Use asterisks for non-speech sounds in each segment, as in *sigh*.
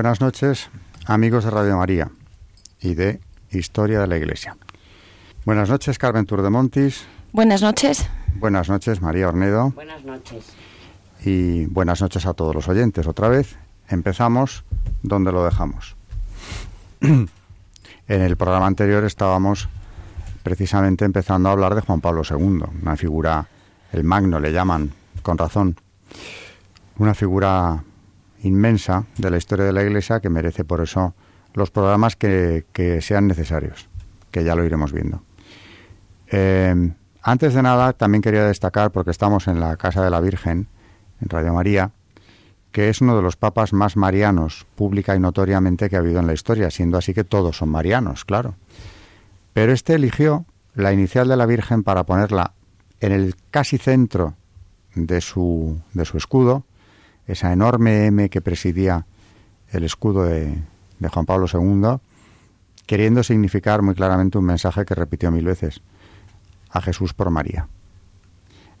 Buenas noches, amigos de Radio María y de Historia de la Iglesia. Buenas noches, Carmen Turdemontis. Buenas noches. Buenas noches, María Ornedo. Buenas noches. Y buenas noches a todos los oyentes. Otra vez empezamos donde lo dejamos. *clears throat* en el programa anterior estábamos precisamente empezando a hablar de Juan Pablo II, una figura, el magno le llaman, con razón, una figura inmensa de la historia de la Iglesia que merece por eso los programas que, sean necesarios, que ya lo iremos viendo. Eh, antes de nada, también quería destacar, porque estamos en la Casa de la Virgen, en Radio María, que es uno de los papas más marianos, pública y notoriamente, que ha habido en la historia, siendo así que todos son marianos, claro. Pero este eligió la inicial de la Virgen para ponerla en el casi centro de su, de su escudo, esa enorme M que presidía el escudo de, Juan Pablo II, queriendo significar muy claramente un mensaje que repitió mil veces, a Jesús por María.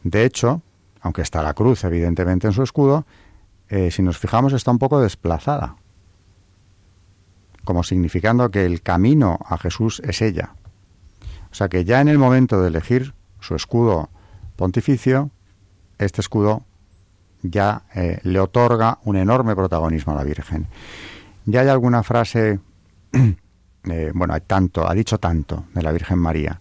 De hecho, aunque está la cruz evidentemente en su escudo, eh, si nos fijamos está un poco desplazada, como significando que el camino a Jesús es ella. O sea que ya en el momento de elegir su escudo pontificio, este escudo ya eh, le otorga un enorme protagonismo a la Virgen. Ya hay alguna frase, *clears throat* eh, bueno, hay tanto, ha dicho tanto de la Virgen María,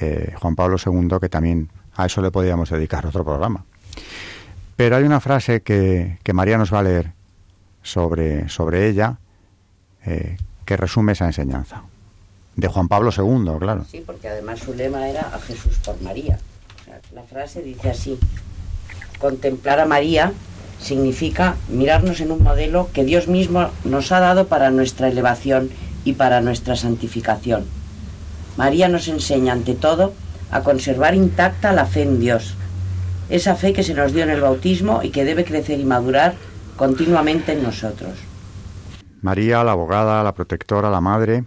eh, Juan Pablo II, que también a eso le podíamos dedicar otro programa. Pero hay una frase que, que María nos va a leer sobre, sobre ella, que resume esa enseñanza. De Juan Pablo II, claro. Sí, porque además su lema era a Jesús por María. la frase dice así, Contemplar a María significa mirarnos en un modelo que Dios mismo nos ha dado para nuestra elevación y para nuestra santificación. María nos enseña ante todo a conservar intacta la fe en Dios, esa fe que se nos dio en el bautismo y que debe crecer y madurar continuamente en nosotros. María, la abogada, la protectora, la madre,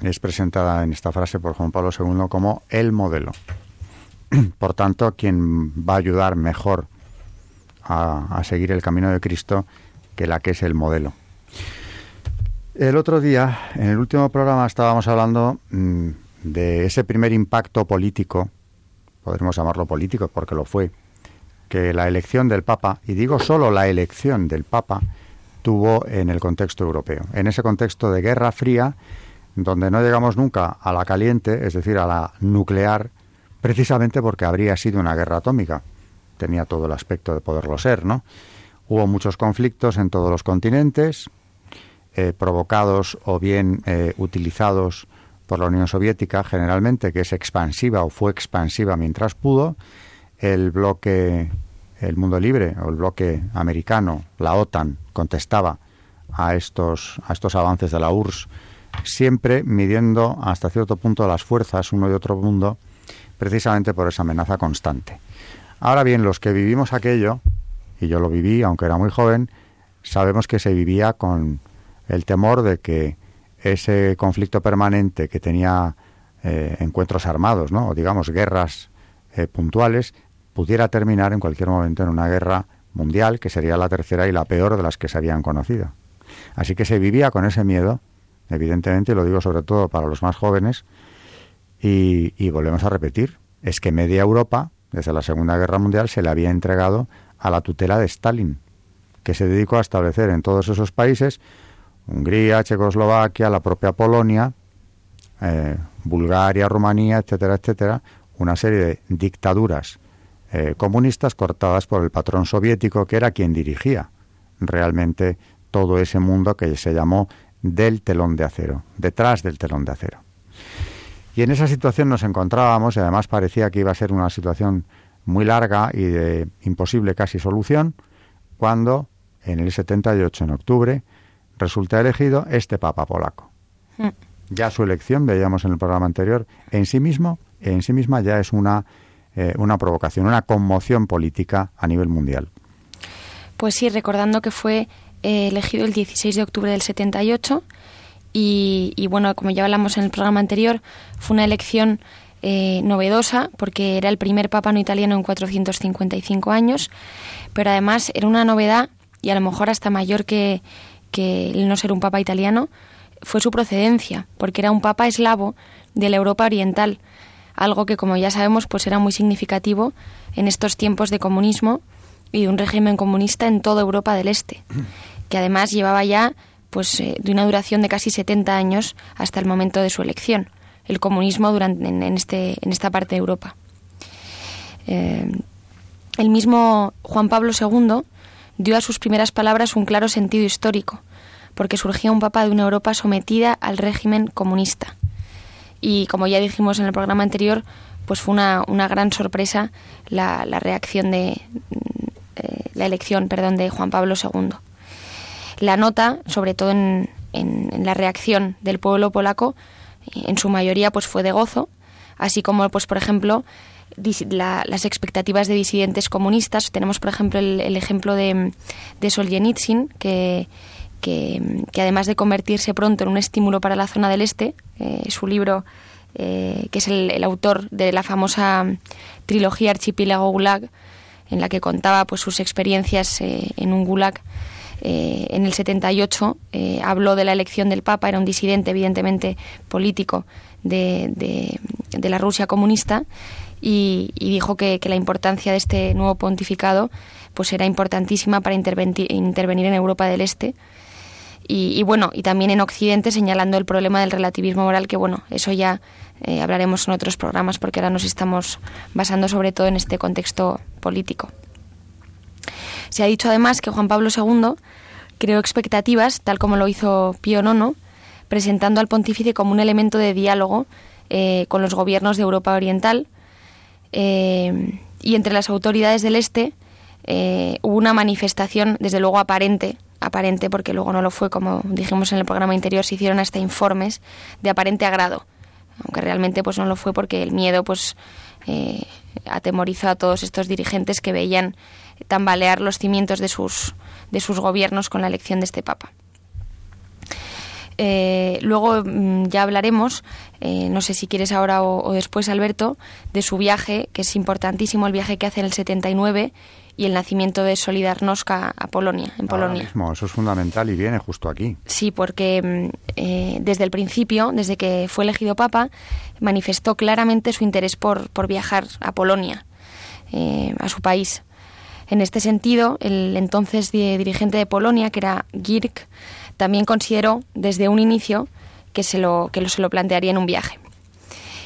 es presentada en esta frase por Juan Pablo II como el modelo. *clears throat* Por tanto, quien va a ayudar mejor a, seguir el camino de Cristo que la que es el modelo. El otro día, en el último programa, estábamos hablando mm, de ese primer impacto político, podremos llamarlo político porque lo fue, que la elección del Papa, y digo solo la elección del Papa, tuvo en el contexto europeo. En ese contexto de Guerra Fría, donde no llegamos nunca a la caliente, es decir, a la nuclear, precisamente porque habría sido una guerra atómica tenía todo el aspecto de poderlo ser, ¿no? Hubo muchos conflictos en todos los continentes, eh, provocados o bien eh, utilizados por la Unión Soviética, generalmente, que es expansiva o fue expansiva mientras pudo. El bloque, el mundo libre o el bloque americano, la OTAN, contestaba a estos, a estos avances de la URSS, siempre midiendo hasta cierto punto las fuerzas uno y otro mundo, precisamente por esa amenaza constante. Ahora bien, los que vivimos aquello, y yo lo viví, aunque era muy joven, sabemos que se vivía con el temor de que ese conflicto permanente que tenía eh, encuentros armados, ¿no? o digamos guerras eh, puntuales, pudiera terminar en cualquier momento en una guerra mundial, que sería la tercera y la peor de las que se habían conocido. Así que se vivía con ese miedo, evidentemente, y lo digo sobre todo para los más jóvenes, y, y volvemos a repetir, es que media Europa desde la Segunda Guerra Mundial se le había entregado a la tutela de Stalin, que se dedicó a establecer en todos esos países, Hungría, Checoslovaquia, la propia Polonia, eh, Bulgaria, Rumanía, etcétera, etcétera, una serie de dictaduras eh, comunistas cortadas por el patrón soviético, que era quien dirigía realmente todo ese mundo que se llamó del telón de acero, detrás del telón de acero. Y en esa situación nos encontrábamos y además parecía que iba a ser una situación muy larga y de imposible casi solución, cuando en el 78, en octubre, resulta elegido este Papa polaco. Mm. Ya su elección, veíamos en el programa anterior, en sí mismo, en sí misma ya es una, eh, una provocación, una conmoción política a nivel mundial. Pues sí, recordando que fue eh, elegido el 16 de octubre del 78 y, y, bueno, como ya hablamos en el programa anterior, fue una elección eh, novedosa porque era el primer papa no italiano en 455 años, pero además era una novedad y a lo mejor hasta mayor que, que el no ser un papa italiano, fue su procedencia, porque era un papa eslavo de la Europa oriental, algo que como ya sabemos pues era muy significativo en estos tiempos de comunismo y de un régimen comunista en toda Europa del Este, que además llevaba ya pues eh, de una duración de casi 70 años hasta el momento de su elección, el comunismo durante, en, este, en esta parte de Europa. Eh, el mismo Juan Pablo II dio a sus primeras palabras un claro sentido histórico, porque surgía un papa de una Europa sometida al régimen comunista. Y como ya dijimos en el programa anterior, pues fue una, una gran sorpresa la, la reacción de eh, la elección, perdón, de Juan Pablo II. La nota, sobre todo en, la reacción del pueblo polaco, en su mayoría pues fue de gozo, así como pues por ejemplo las expectativas de disidentes comunistas. Tenemos, por ejemplo, el, ejemplo de, de Solzhenitsyn, que, que, además de convertirse pronto en un estímulo para la zona del este, eh, su libro, eh, que es el, autor de la famosa trilogía Archipiélago Gulag, en la que contaba pues sus experiencias eh, en un Gulag, en el 78 habló de la elección del Papa, era un disidente evidentemente político de, de la Rusia comunista, y, dijo que, la importancia de este nuevo pontificado pues era importantísima para intervenir, en Europa del Este. Y, bueno, y también en Occidente señalando el problema del relativismo moral, que bueno, eso ya eh, hablaremos en otros programas porque ahora nos estamos basando sobre todo en este contexto político. Se ha dicho además que Juan Pablo II creó expectativas, tal como lo hizo Pío IX, presentando al pontífice como un elemento de diálogo eh, con los gobiernos de Europa Oriental, eh, y entre las autoridades del Este eh, hubo una manifestación, desde luego aparente, aparente porque luego no lo fue, como dijimos en el programa interior, se hicieron hasta informes de aparente agrado, aunque realmente pues no lo fue porque el miedo pues atemorizó a todos estos dirigentes que veían tambalear los cimientos de sus, de sus gobiernos con la elección de este Papa. Eh, luego mm, ya hablaremos, eh, no sé si quieres ahora o, después, Alberto, de su viaje, que es importantísimo, el viaje que hace en el 79 y el nacimiento de Solidarnosc a, Polonia, en Polonia. Mismo, eso es fundamental y viene justo aquí. Sí, porque mm, eh, desde el principio, desde que fue elegido Papa, manifestó claramente su interés por, por viajar a Polonia, a su país. En este sentido, el entonces dirigente de Polonia, que era Girk, también consideró desde un inicio que se lo, que se lo plantearía en un viaje.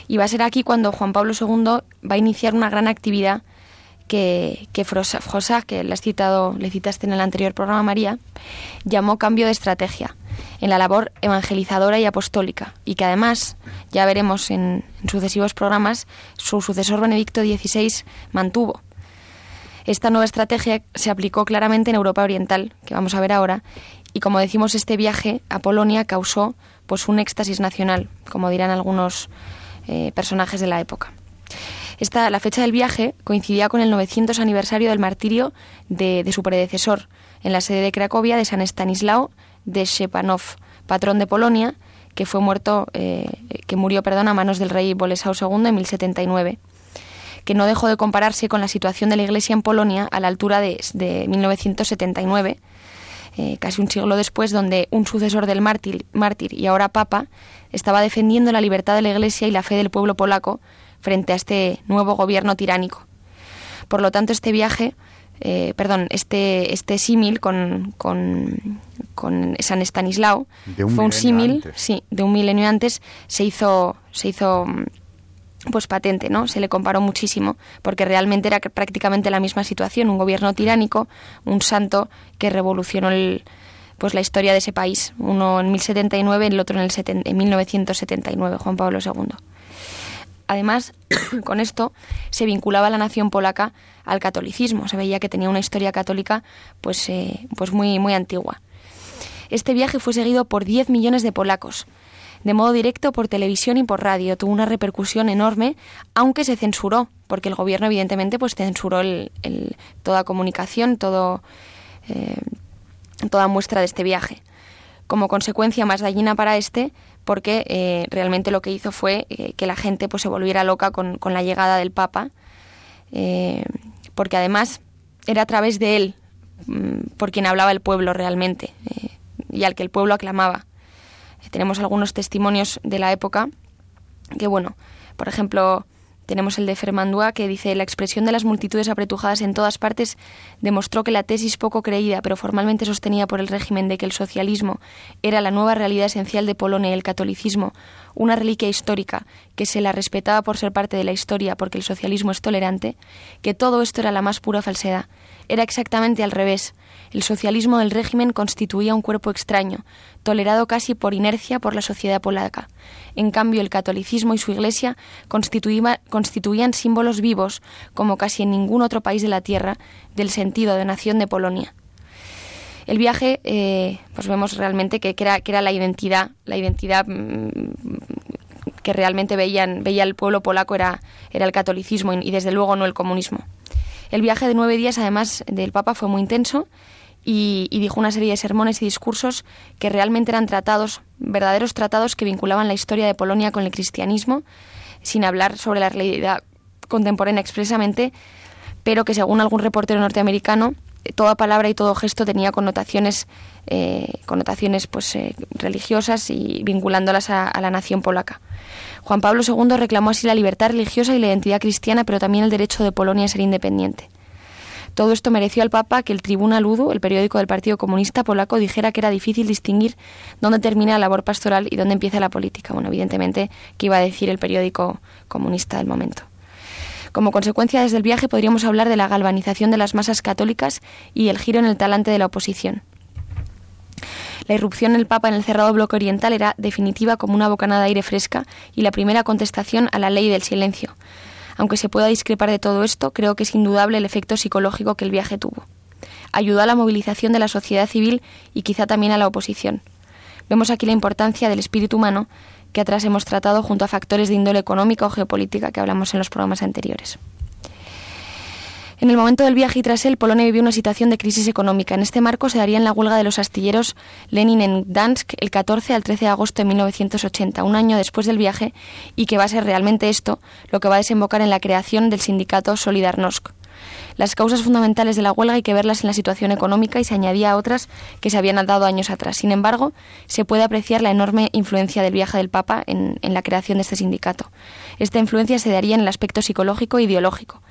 Y va a ser aquí cuando Juan Pablo II va a iniciar una gran actividad que, que que le, has citado, le citaste en el anterior programa, María, llamó cambio de estrategia en la labor evangelizadora y apostólica, y que además, ya veremos en, en sucesivos programas, su sucesor Benedicto XVI mantuvo. Esta nueva estrategia se aplicó claramente en Europa Oriental, que vamos a ver ahora, y como decimos, este viaje a Polonia causó pues un éxtasis nacional, como dirán algunos eh, personajes de la época. Esta, la fecha del viaje coincidía con el 900 aniversario del martirio de, su predecesor en la sede de Cracovia de San Estanislao de Shepanov, patrón de Polonia, que fue muerto, eh, que murió, perdón, a manos del rey Bolesao II en 1079 que no dejó de compararse con la situación de la Iglesia en Polonia a la altura de, de 1979, eh, casi un siglo después, donde un sucesor del mártir, mártir y ahora papa estaba defendiendo la libertad de la Iglesia y la fe del pueblo polaco frente a este nuevo gobierno tiránico. Por lo tanto, este viaje, eh, perdón, este, este símil con, con, con, San Estanislao fue un símil, sí, de un milenio antes, se hizo, se hizo pues patente, ¿no? Se le comparó muchísimo, porque realmente era prácticamente la misma situación, un gobierno tiránico, un santo que revolucionó el, pues la historia de ese país, uno en 1079 y el otro en, el en 1979, Juan Pablo II. Además, *coughs* con esto se vinculaba la nación polaca al catolicismo. Se veía que tenía una historia católica pues, eh, pues muy, muy antigua. Este viaje fue seguido por 10 millones de polacos, de modo directo por televisión y por radio. Tuvo una repercusión enorme, aunque se censuró, porque el gobierno evidentemente pues censuró el, toda comunicación, todo, eh, toda muestra de este viaje. Como consecuencia más dañina para este, porque eh, realmente lo que hizo fue eh, que la gente pues se volviera loca con, con la llegada del Papa, porque además era a través de él mm, por quien hablaba el pueblo realmente y al que el pueblo aclamaba. Tenemos algunos testimonios de la época que, bueno, por ejemplo, tenemos el de Fermandua que dice la expresión de las multitudes apretujadas en todas partes demostró que la tesis poco creída pero formalmente sostenida por el régimen de que el socialismo era la nueva realidad esencial de Polonia y el catolicismo, una reliquia histórica que se la respetaba por ser parte de la historia porque el socialismo es tolerante, que todo esto era la más pura falsedad. Era exactamente al revés. El socialismo del régimen constituía un cuerpo extraño, tolerado casi por inercia por la sociedad polaca. En cambio, el catolicismo y su iglesia constituían símbolos vivos, como casi en ningún otro país de la tierra, del sentido de nación de Polonia. El viaje, eh, pues vemos realmente que, era, la identidad, la identidad mm, que realmente veían, veía el pueblo polaco era, era el catolicismo y desde luego no el comunismo. El viaje de nueve días, además del Papa, fue muy intenso y, dijo una serie de sermones y discursos que realmente eran tratados, verdaderos tratados que vinculaban la historia de Polonia con el cristianismo, sin hablar sobre la realidad contemporánea expresamente, pero que según algún reportero norteamericano, toda palabra y todo gesto tenía connotaciones, eh, connotaciones pues, eh, religiosas y vinculándolas a la nación polaca. Juan Pablo II reclamó así la libertad religiosa y la identidad cristiana, pero también el derecho de Polonia a ser independiente. Todo esto mereció al Papa que el Tribuna Ludu, el periódico del Partido Comunista Polaco, dijera que era difícil distinguir dónde termina la labor pastoral y dónde empieza la política. Bueno, evidentemente, ¿qué iba a decir el periódico comunista del momento? Como consecuencia, desde el viaje podríamos hablar de la galvanización de las masas católicas y el giro en el talante de la oposición. La irrupción del Papa en el cerrado bloque oriental era definitiva como una bocanada de aire fresca y la primera contestación a la ley del silencio, aunque se pueda discrepar de todo esto, creo que es indudable el efecto psicológico que el viaje tuvo. Ayudó a la movilización de la sociedad civil y quizá también a la oposición. Vemos aquí la importancia del espíritu humano que atrás hemos tratado junto a factores de índole económica o geopolítica que hablamos en los programas anteriores. En el momento del viaje y tras él, Polonia vivió una situación de crisis económica. En este marco se daría en la huelga de los astilleros Lenin en Gdansk el 14 al 13 de agosto de 1980, un año después del viaje, y que va a ser realmente esto lo que va a desembocar en la creación del sindicato Solidarnosc. Las causas fundamentales de la huelga hay que verlas en la situación económica y se añadía a otras que se habían dado años atrás. Sin embargo, se puede apreciar la enorme influencia del viaje del Papa en, en la creación de este sindicato. Esta influencia se daría en el aspecto psicológico e ideológico.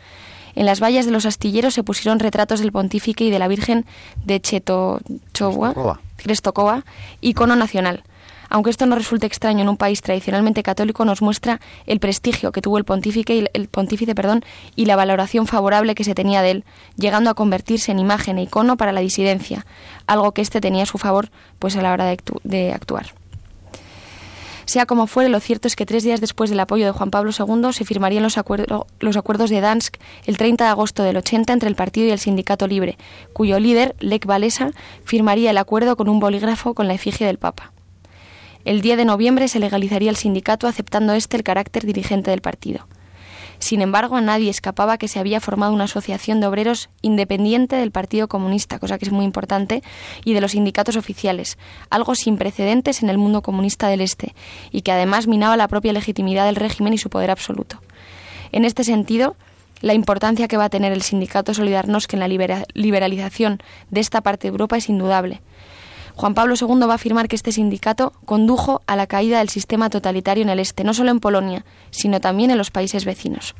En las vallas de los astilleros se pusieron retratos del pontífice y de la Virgen de Chetochova, Crestokova, icono nacional. Aunque esto no resulte extraño en un país tradicionalmente católico, nos muestra el prestigio que tuvo el pontífice, y, el pontífice perdón, y la valoración favorable que se tenía de él, llegando a convertirse en imagen e icono para la disidencia, algo que éste tenía a su favor pues a la hora de actuar. Sea como fuere, lo cierto es que tres días después del apoyo de Juan Pablo II se firmarían los, los acuerdos de Dansk el 30 de agosto del 80 entre el partido y el sindicato libre, cuyo líder, Lech Walesa, firmaría el acuerdo con un bolígrafo con la efigie del Papa. El 10 de noviembre se legalizaría el sindicato aceptando este el carácter dirigente del partido. Sin embargo, a nadie escapaba que se había formado una asociación de obreros independiente del Partido Comunista, cosa que es muy importante, y de los sindicatos oficiales, algo sin precedentes en el mundo comunista del Este, y que además minaba la propia legitimidad del régimen y su poder absoluto. En este sentido, la importancia que va a tener el sindicato Solidarnosc en la liberalización de esta parte de Europa es indudable. Juan Pablo II va a afirmar que este sindicato condujo a la caída del sistema totalitario en el este, no solo en Polonia, sino también en los países vecinos.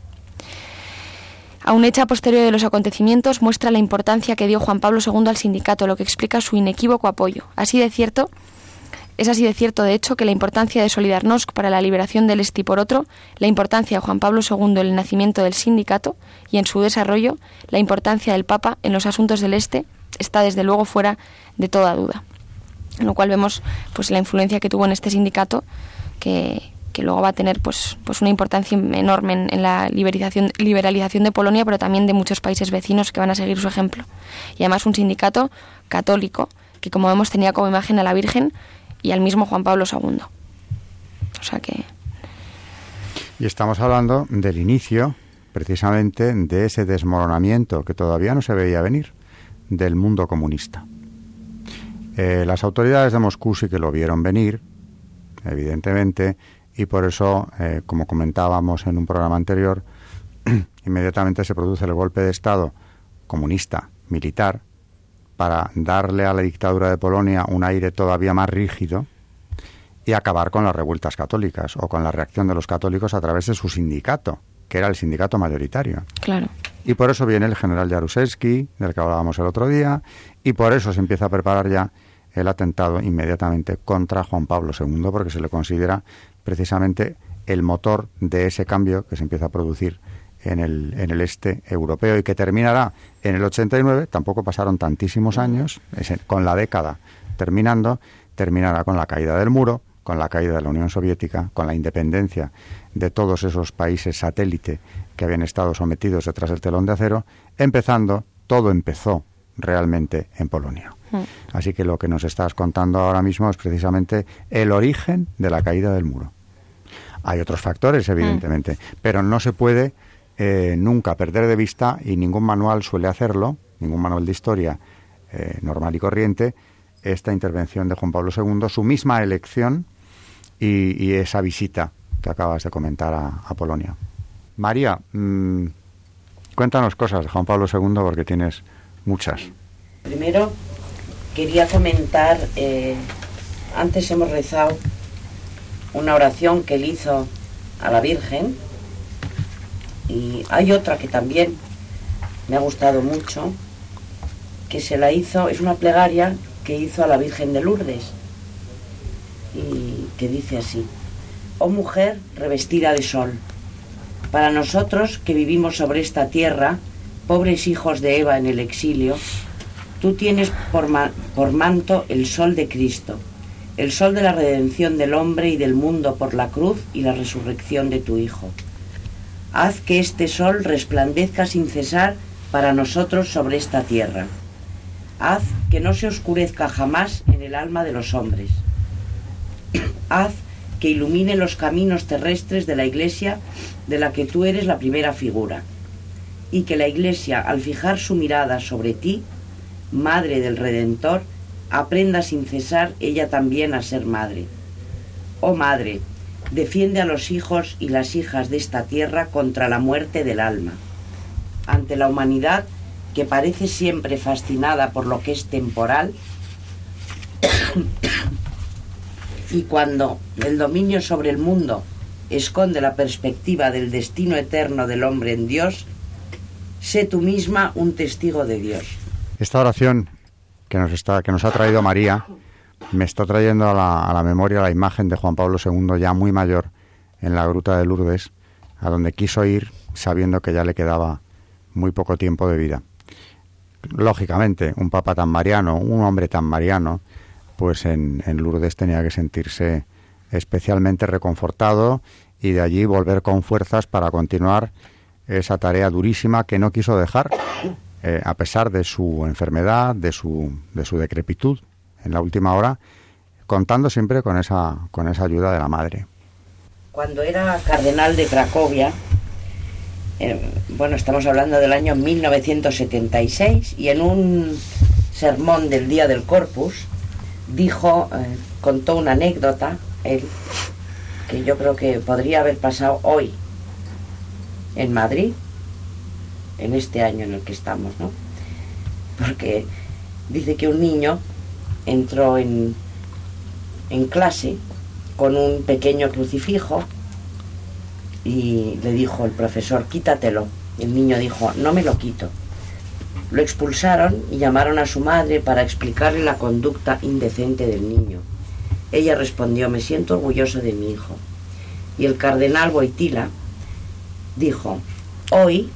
A un hecha posterior de los acontecimientos muestra la importancia que dio Juan Pablo II al sindicato, lo que explica su inequívoco apoyo. Así de cierto, es así de cierto, de hecho, que la importancia de Solidarnosc para la liberación del Este y por otro, la importancia de Juan Pablo II en el nacimiento del sindicato y en su desarrollo, la importancia del Papa en los asuntos del Este, está desde luego fuera de toda duda en lo cual vemos pues la influencia que tuvo en este sindicato que, que luego va a tener pues, pues una importancia enorme en, la liberalización, liberalización de Polonia, pero también de muchos países vecinos que van a seguir su ejemplo. Y además un sindicato católico que, como vemos, tenía como imagen a la Virgen y al mismo Juan Pablo II. O sea que... Y estamos hablando del inicio, precisamente, de ese desmoronamiento que todavía no se veía venir del mundo comunista. Eh, las autoridades de Moscú sí que lo vieron venir, evidentemente, y por eso, eh, como comentábamos en un programa anterior, *clears throat* inmediatamente se produce el golpe de Estado comunista, militar, para darle a la dictadura de Polonia un aire todavía más rígido y acabar con las revueltas católicas o con la reacción de los católicos a través de su sindicato, que era el sindicato mayoritario. Claro. Y por eso viene el general Jaruzelski, del que hablábamos el otro día, y por eso se empieza a preparar ya el atentado inmediatamente contra Juan Pablo II, porque se le considera precisamente el motor de ese cambio que se empieza a producir en el, en el este europeo y que terminará en el 89, tampoco pasaron tantísimos años, con la década terminando, terminará con la caída del muro, con la caída de la Unión Soviética, con la independencia de todos esos países satélite que habían estado sometidos detrás del telón de acero, empezando, todo empezó realmente en Polonia. Mm. Así que lo que nos estás contando ahora mismo es precisamente el origen de la caída del muro. Hay otros factores, mm. evidentemente, pero no se puede eh, nunca perder de vista, y ningún manual suele hacerlo, ningún manual de historia eh, normal y corriente, esta intervención de Juan Pablo II, su misma elección y, esa visita que acabas de comentar a, Polonia. María, mm, cuéntanos cosas de Juan Pablo II porque tienes muchas. Primero, quería comentar, eh, antes hemos rezado una oración que él hizo a la Virgen y hay otra que también me ha gustado mucho, que se la hizo, es una plegaria que hizo a la Virgen de Lourdes y que dice así, oh mujer revestida de sol, para nosotros que vivimos sobre esta tierra, pobres hijos de Eva en el exilio, Tú tienes por, por manto el sol de Cristo, el sol de la redención del hombre y del mundo por la cruz y la resurrección de tu Hijo. Haz que este sol resplandezca sin cesar para nosotros sobre esta tierra. Haz que no se oscurezca jamás en el alma de los hombres. *clears throat* Haz que ilumine los caminos terrestres de la Iglesia de la que tú eres la primera figura. Y que la Iglesia, al fijar su mirada sobre ti, Madre del Redentor, aprenda sin cesar ella también a ser madre. Oh Madre, defiende a los hijos y las hijas de esta tierra contra la muerte del alma. Ante la humanidad, que parece siempre fascinada por lo que es temporal, *coughs* y cuando el dominio sobre el mundo esconde la perspectiva del destino eterno del hombre en Dios, sé tú misma un testigo de Dios. Esta oración que nos, está, que nos ha traído María me está trayendo a la, a la memoria la imagen de Juan Pablo II ya muy mayor en la gruta de Lourdes, a donde quiso ir sabiendo que ya le quedaba muy poco tiempo de vida. Lógicamente, un papa tan mariano, un hombre tan mariano, pues en, en Lourdes tenía que sentirse especialmente reconfortado y de allí volver con fuerzas para continuar esa tarea durísima que no quiso dejar eh, a pesar de su enfermedad, de su, de su decrepitud en la última hora, contando siempre con esa, con esa ayuda de la madre. Cuando era cardenal de Cracovia, eh, bueno, estamos hablando del año 1976, y en un sermón del Día del Corpus, dijo, eh, contó una anécdota, él, que yo creo que podría haber pasado hoy en Madrid, en este año en el que estamos, ¿no? Porque dice que un niño entró en, en clase con un pequeño crucifijo y le dijo el profesor, quítatelo. El niño dijo, no me lo quito. Lo expulsaron y llamaron a su madre para explicarle la conducta indecente del niño. Ella respondió, me siento orgulloso de mi hijo. Y el cardenal Boitila dijo, hoy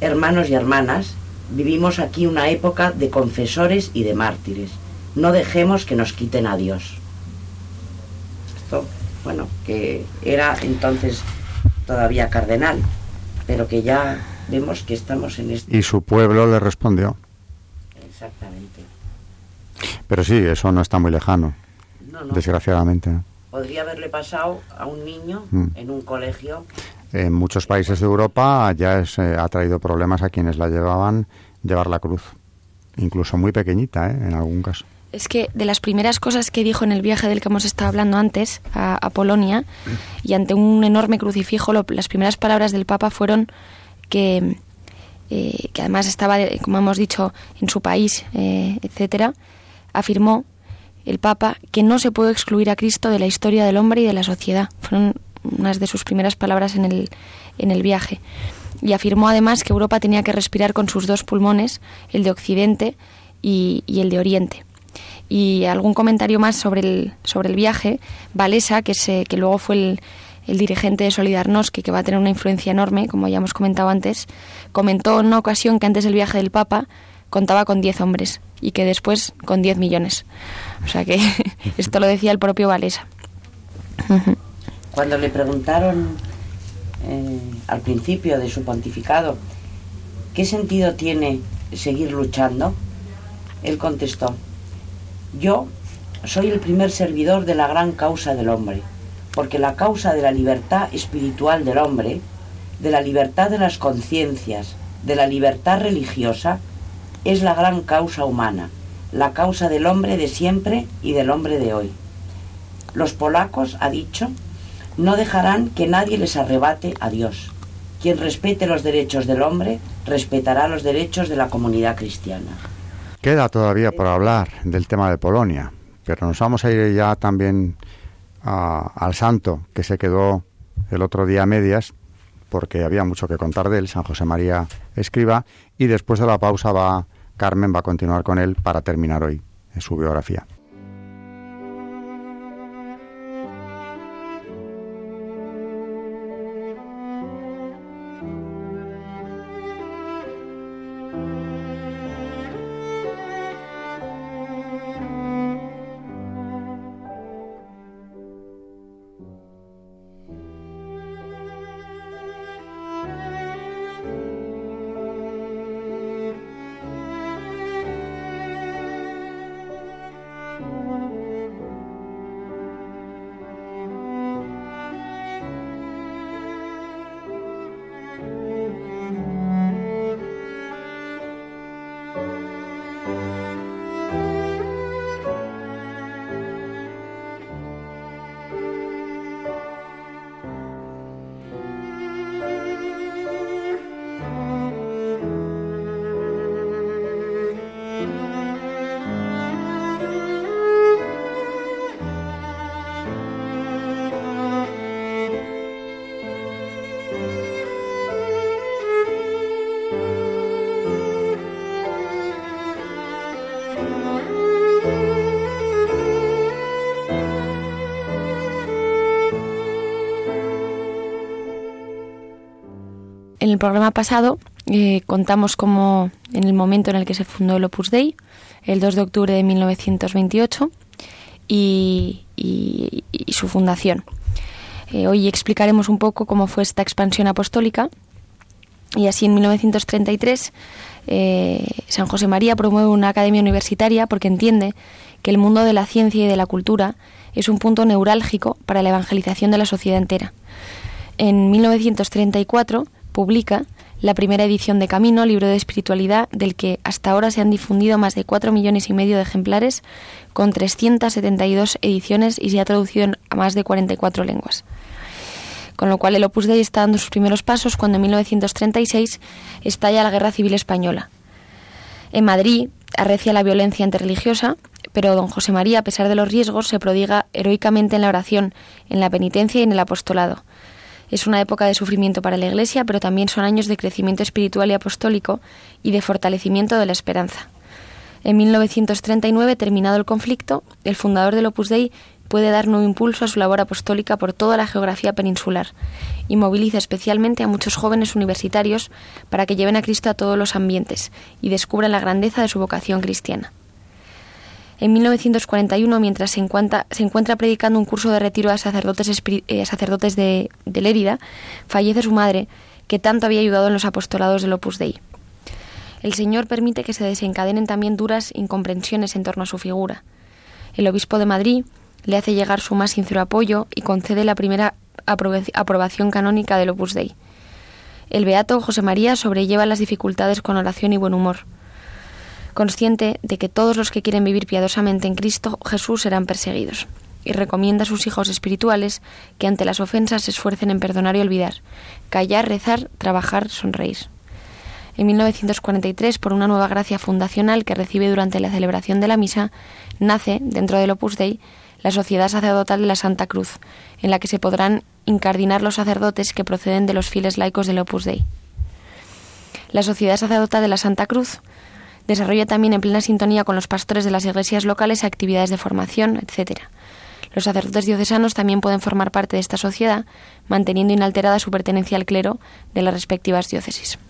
hermanos y hermanas, vivimos aquí una época de confesores y de mártires. No dejemos que nos quiten a Dios. Esto bueno, que era entonces todavía cardenal, pero que ya vemos que estamos en este... Y su pueblo le respondió. Exactamente. Pero sí, eso no está muy lejano, desgraciadamente. Podría haberle pasado a un niño mm. en un colegio. En muchos países de Europa ya se ha traído problemas a quienes la llevaban llevar la cruz, incluso muy pequeñita, ¿eh? en algún caso. Es que de las primeras cosas que dijo en el viaje del que hemos estado hablando antes, a, Polonia, y ante un enorme crucifijo, las primeras palabras del Papa fueron que, eh, que además estaba, como hemos dicho, en su país, eh, etcétera, afirmó el Papa que no se puede excluir a Cristo de la historia del hombre y de la sociedad. Fueron unas de sus primeras palabras en el, en el viaje. Y afirmó además que Europa tenía que respirar con sus dos pulmones, el de Occidente y, y el de Oriente. Y algún comentario más sobre el, sobre el viaje, Valesa, que, se, que luego fue el, el dirigente de Solidarnosc, que va a tener una influencia enorme, como ya hemos comentado antes, comentó en una ocasión que antes del viaje del Papa contaba con 10 hombres y que después con 10 millones. O sea que *laughs* esto lo decía el propio Valesa. Cuando le preguntaron eh, al principio de su pontificado qué sentido tiene seguir luchando, él contestó, yo soy el primer servidor de la gran causa del hombre porque la causa de la libertad espiritual del hombre, de la libertad de las conciencias, de la libertad religiosa, es la gran causa humana, la causa del hombre de siempre y del hombre de hoy. Los polacos, ha dicho, no dejarán que nadie les arrebate a Dios. Quien respete los derechos del hombre, respetará los derechos de la comunidad cristiana. Queda todavía por hablar del tema de Polonia, pero nos vamos a ir ya también al santo que se quedó el otro día a medias, porque había mucho que contar de él, San José María Escriba, y después de la pausa va Carmen va a continuar con él para terminar hoy en su biografía. En el programa pasado eh, contamos cómo en el momento en el que se fundó el Opus Dei, el 2 de octubre de 1928, y, su fundación. Eh, hoy explicaremos un poco cómo fue esta expansión apostólica y así en 1933 eh, San José María promueve una academia universitaria porque entiende que el mundo de la ciencia y de la cultura es un punto neurálgico para la evangelización de la sociedad entera. En 1934 publica la primera edición de Camino, libro de espiritualidad, del que hasta ahora se han difundido más de 4 millones y medio de ejemplares, con 372 ediciones y se ha traducido a más de 44 lenguas. Con lo cual el Opus Dei está dando sus primeros pasos cuando en 1936 estalla la Guerra Civil Española. En Madrid arrecia la violencia interreligiosa, pero don José María, a pesar de los riesgos, se prodiga heroicamente en la oración, en la penitencia y en el apostolado es una época de sufrimiento para la Iglesia, pero también son años de crecimiento espiritual y apostólico y de fortalecimiento de la esperanza. En 1939, terminado el conflicto, el fundador del Opus Dei puede dar nuevo impulso a su labor apostólica por toda la geografía peninsular y moviliza especialmente a muchos jóvenes universitarios para que lleven a Cristo a todos los ambientes y descubran la grandeza de su vocación cristiana. En 1941, mientras se encuentra, predicando un curso de retiro a sacerdotes, eh, sacerdotes de, de Lérida, fallece su madre, que tanto había ayudado en los apostolados del Opus Dei. El Señor permite que se desencadenen también duras incomprensiones en torno a su figura. El obispo de Madrid le hace llegar su más sincero apoyo y concede la primera aprobación canónica del Opus Dei. El beato José María sobrelleva las dificultades con oración y buen humor consciente de que todos los que quieren vivir piadosamente en Cristo Jesús serán perseguidos, y recomienda a sus hijos espirituales que ante las ofensas se esfuercen en perdonar y olvidar, callar, rezar, trabajar, sonreír. En 1943, por una nueva gracia fundacional que recibe durante la celebración de la misa, nace, dentro del Opus Dei, la Sociedad Sacerdotal de la Santa Cruz, en la que se podrán incardinar los sacerdotes que proceden de los fieles laicos del Opus Dei. La Sociedad Sacerdotal de la Santa Cruz Desarrolla también en plena sintonía con los pastores de las iglesias locales actividades de formación, etc. Los sacerdotes diocesanos también pueden formar parte de esta sociedad, manteniendo inalterada su pertenencia al clero de las respectivas diócesis.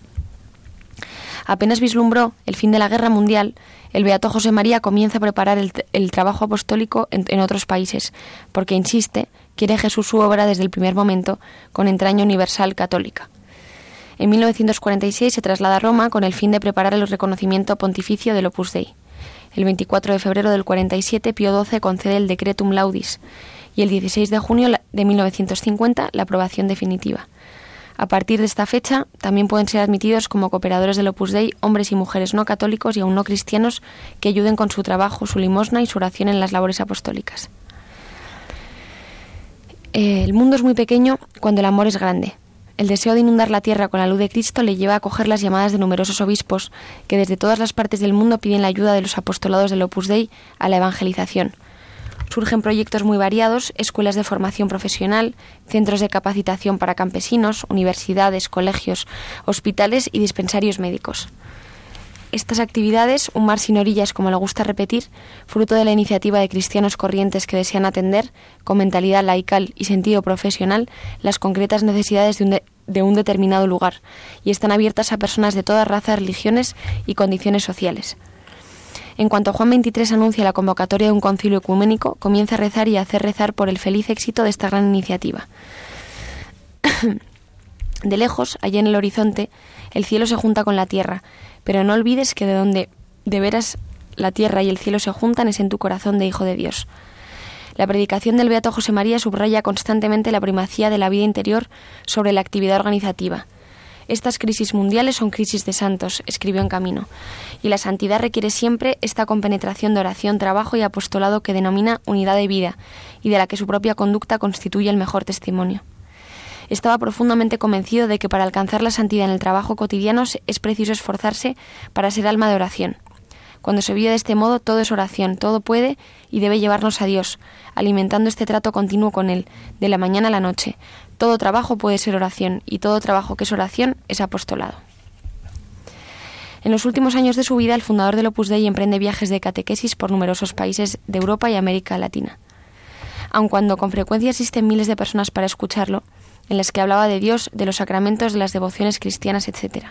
Apenas vislumbró el fin de la guerra mundial, el Beato José María comienza a preparar el, trabajo apostólico en, otros países, porque insiste, quiere Jesús su obra desde el primer momento con entraña universal católica. En 1946 se traslada a Roma con el fin de preparar el reconocimiento pontificio del Opus Dei. El 24 de febrero del 47 Pío XII concede el Decretum Laudis y el 16 de junio de 1950 la aprobación definitiva. A partir de esta fecha también pueden ser admitidos como cooperadores del Opus Dei hombres y mujeres no católicos y aún no cristianos que ayuden con su trabajo, su limosna y su oración en las labores apostólicas. El mundo es muy pequeño cuando el amor es grande. El deseo de inundar la tierra con la luz de Cristo le lleva a acoger las llamadas de numerosos obispos que desde todas las partes del mundo piden la ayuda de los apostolados del Opus Dei a la evangelización. Surgen proyectos muy variados, escuelas de formación profesional, centros de capacitación para campesinos, universidades, colegios, hospitales y dispensarios médicos. Estas actividades, un mar sin orillas como le gusta repetir, fruto de la iniciativa de cristianos corrientes que desean atender, con mentalidad laical y sentido profesional, las concretas necesidades de un, de un determinado lugar, y están abiertas a personas de todas razas, religiones y condiciones sociales. En cuanto Juan XXIII anuncia la convocatoria de un concilio ecuménico, comienza a rezar y a hacer rezar por el feliz éxito de esta gran iniciativa. *coughs* de lejos, allá en el horizonte, el cielo se junta con la tierra, pero no olvides que de donde de veras la tierra y el cielo se juntan es en tu corazón de Hijo de Dios. La predicación del Beato José María subraya constantemente la primacía de la vida interior sobre la actividad organizativa. Estas crisis mundiales son crisis de santos, escribió en Camino, y la santidad requiere siempre esta compenetración de oración, trabajo y apostolado que denomina unidad de vida, y de la que su propia conducta constituye el mejor testimonio estaba profundamente convencido de que para alcanzar la santidad en el trabajo cotidiano es preciso esforzarse para ser alma de oración. Cuando se vive de este modo, todo es oración, todo puede y debe llevarnos a Dios, alimentando este trato continuo con Él, de la mañana a la noche. Todo trabajo puede ser oración, y todo trabajo que es oración es apostolado. En los últimos años de su vida, el fundador del Opus Dei emprende viajes de catequesis por numerosos países de Europa y América Latina. Aun cuando con frecuencia asisten miles de personas para escucharlo, en las que hablaba de Dios, de los sacramentos, de las devociones cristianas, etc.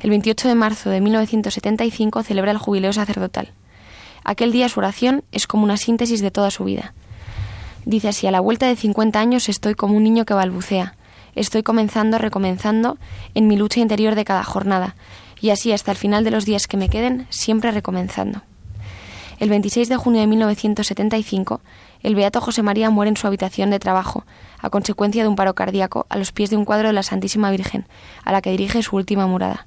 El 28 de marzo de 1975 celebra el jubileo sacerdotal. Aquel día su oración es como una síntesis de toda su vida. Dice así, a la vuelta de 50 años estoy como un niño que balbucea. Estoy comenzando, recomenzando en mi lucha interior de cada jornada, y así hasta el final de los días que me queden, siempre recomenzando. El 26 de junio de 1975, el beato José María muere en su habitación de trabajo, a consecuencia de un paro cardíaco, a los pies de un cuadro de la Santísima Virgen, a la que dirige su última murada.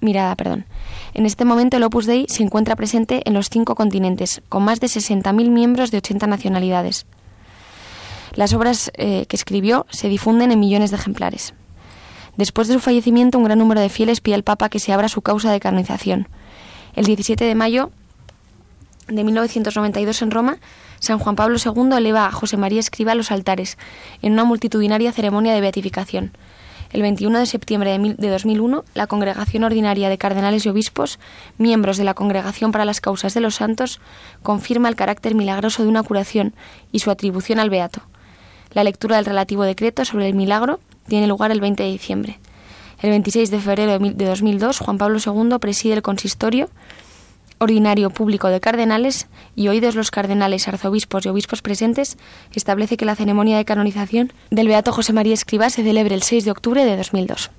Mirada, perdón. En este momento el Opus Dei se encuentra presente en los cinco continentes, con más de 60.000 miembros de 80 nacionalidades. Las obras eh, que escribió se difunden en millones de ejemplares. Después de su fallecimiento, un gran número de fieles pide al Papa que se abra su causa de canonización. El 17 de mayo de 1992 en Roma, San Juan Pablo II eleva a José María Escriba a los altares en una multitudinaria ceremonia de beatificación. El 21 de septiembre de 2001, la Congregación Ordinaria de Cardenales y Obispos, miembros de la Congregación para las Causas de los Santos, confirma el carácter milagroso de una curación y su atribución al Beato. La lectura del relativo decreto sobre el milagro tiene lugar el 20 de diciembre. El 26 de febrero de 2002, Juan Pablo II preside el consistorio ordinario público de cardenales y oídos los cardenales, arzobispos y obispos presentes, establece que la ceremonia de canonización del Beato José María Escribá se celebre el 6 de octubre de 2002.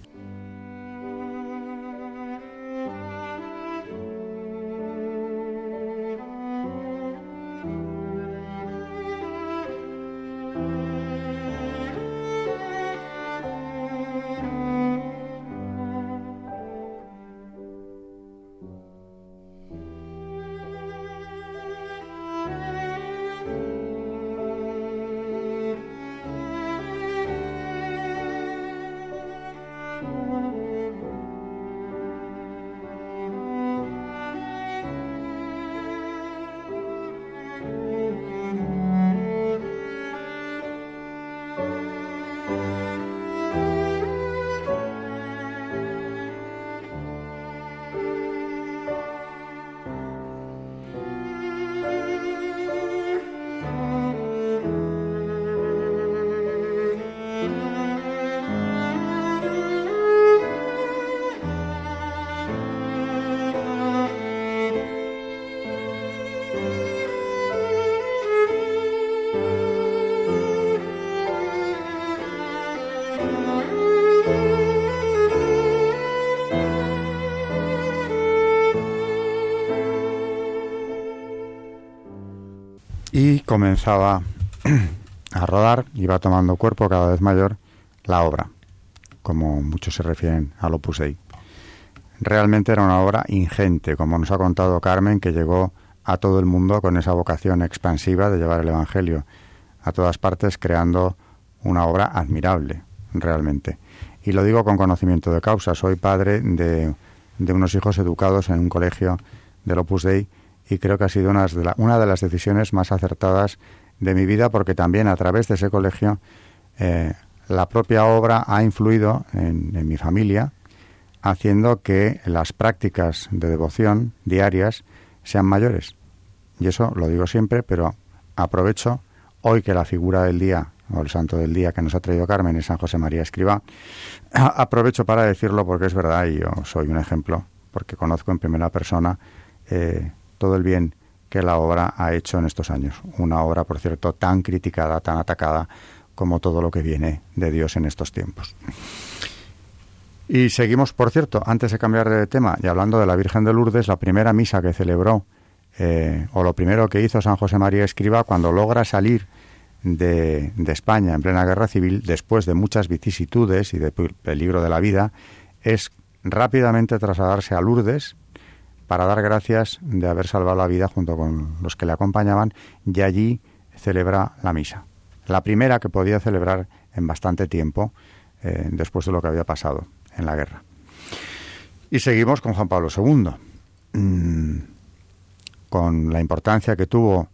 Comenzaba *clears throat* a rodar, iba tomando cuerpo cada vez mayor la obra, como muchos se refieren al Opus Dei. Realmente era una obra ingente, como nos ha contado Carmen, que llegó a todo el mundo con esa vocación expansiva de llevar el Evangelio a todas partes, creando una obra admirable, realmente. Y lo digo con conocimiento de causa. Soy padre de, de unos hijos educados en un colegio del Opus Dei y creo que ha sido una de, las decisiones más acertadas de mi vida porque también a través de ese colegio eh, la propia obra ha influido en, mi familia haciendo que las prácticas de devoción diarias sean mayores. Y eso lo digo siempre, pero aprovecho hoy que la figura del día o el santo del día que nos ha traído Carmen es San José María Escriba, *clears throat* aprovecho para decirlo porque es verdad y yo soy un ejemplo, porque conozco en primera persona eh, todo el bien que la obra ha hecho en estos años. Una obra, por cierto, tan criticada, tan atacada como todo lo que viene de Dios en estos tiempos. Y seguimos, por cierto, antes de cambiar de tema y hablando de la Virgen de Lourdes, la primera misa que celebró, eh, o lo primero que hizo San José María Escriba cuando logra salir de, de, España en plena guerra civil, después de muchas vicisitudes y de peligro de la vida, es rápidamente trasladarse a Lourdes, para dar gracias de haber salvado la vida junto con los que le acompañaban y allí celebra la misa. La primera que podía celebrar en bastante tiempo eh, después de lo que había pasado en la guerra. Y seguimos con Juan Pablo II, mm, con la importancia que tuvo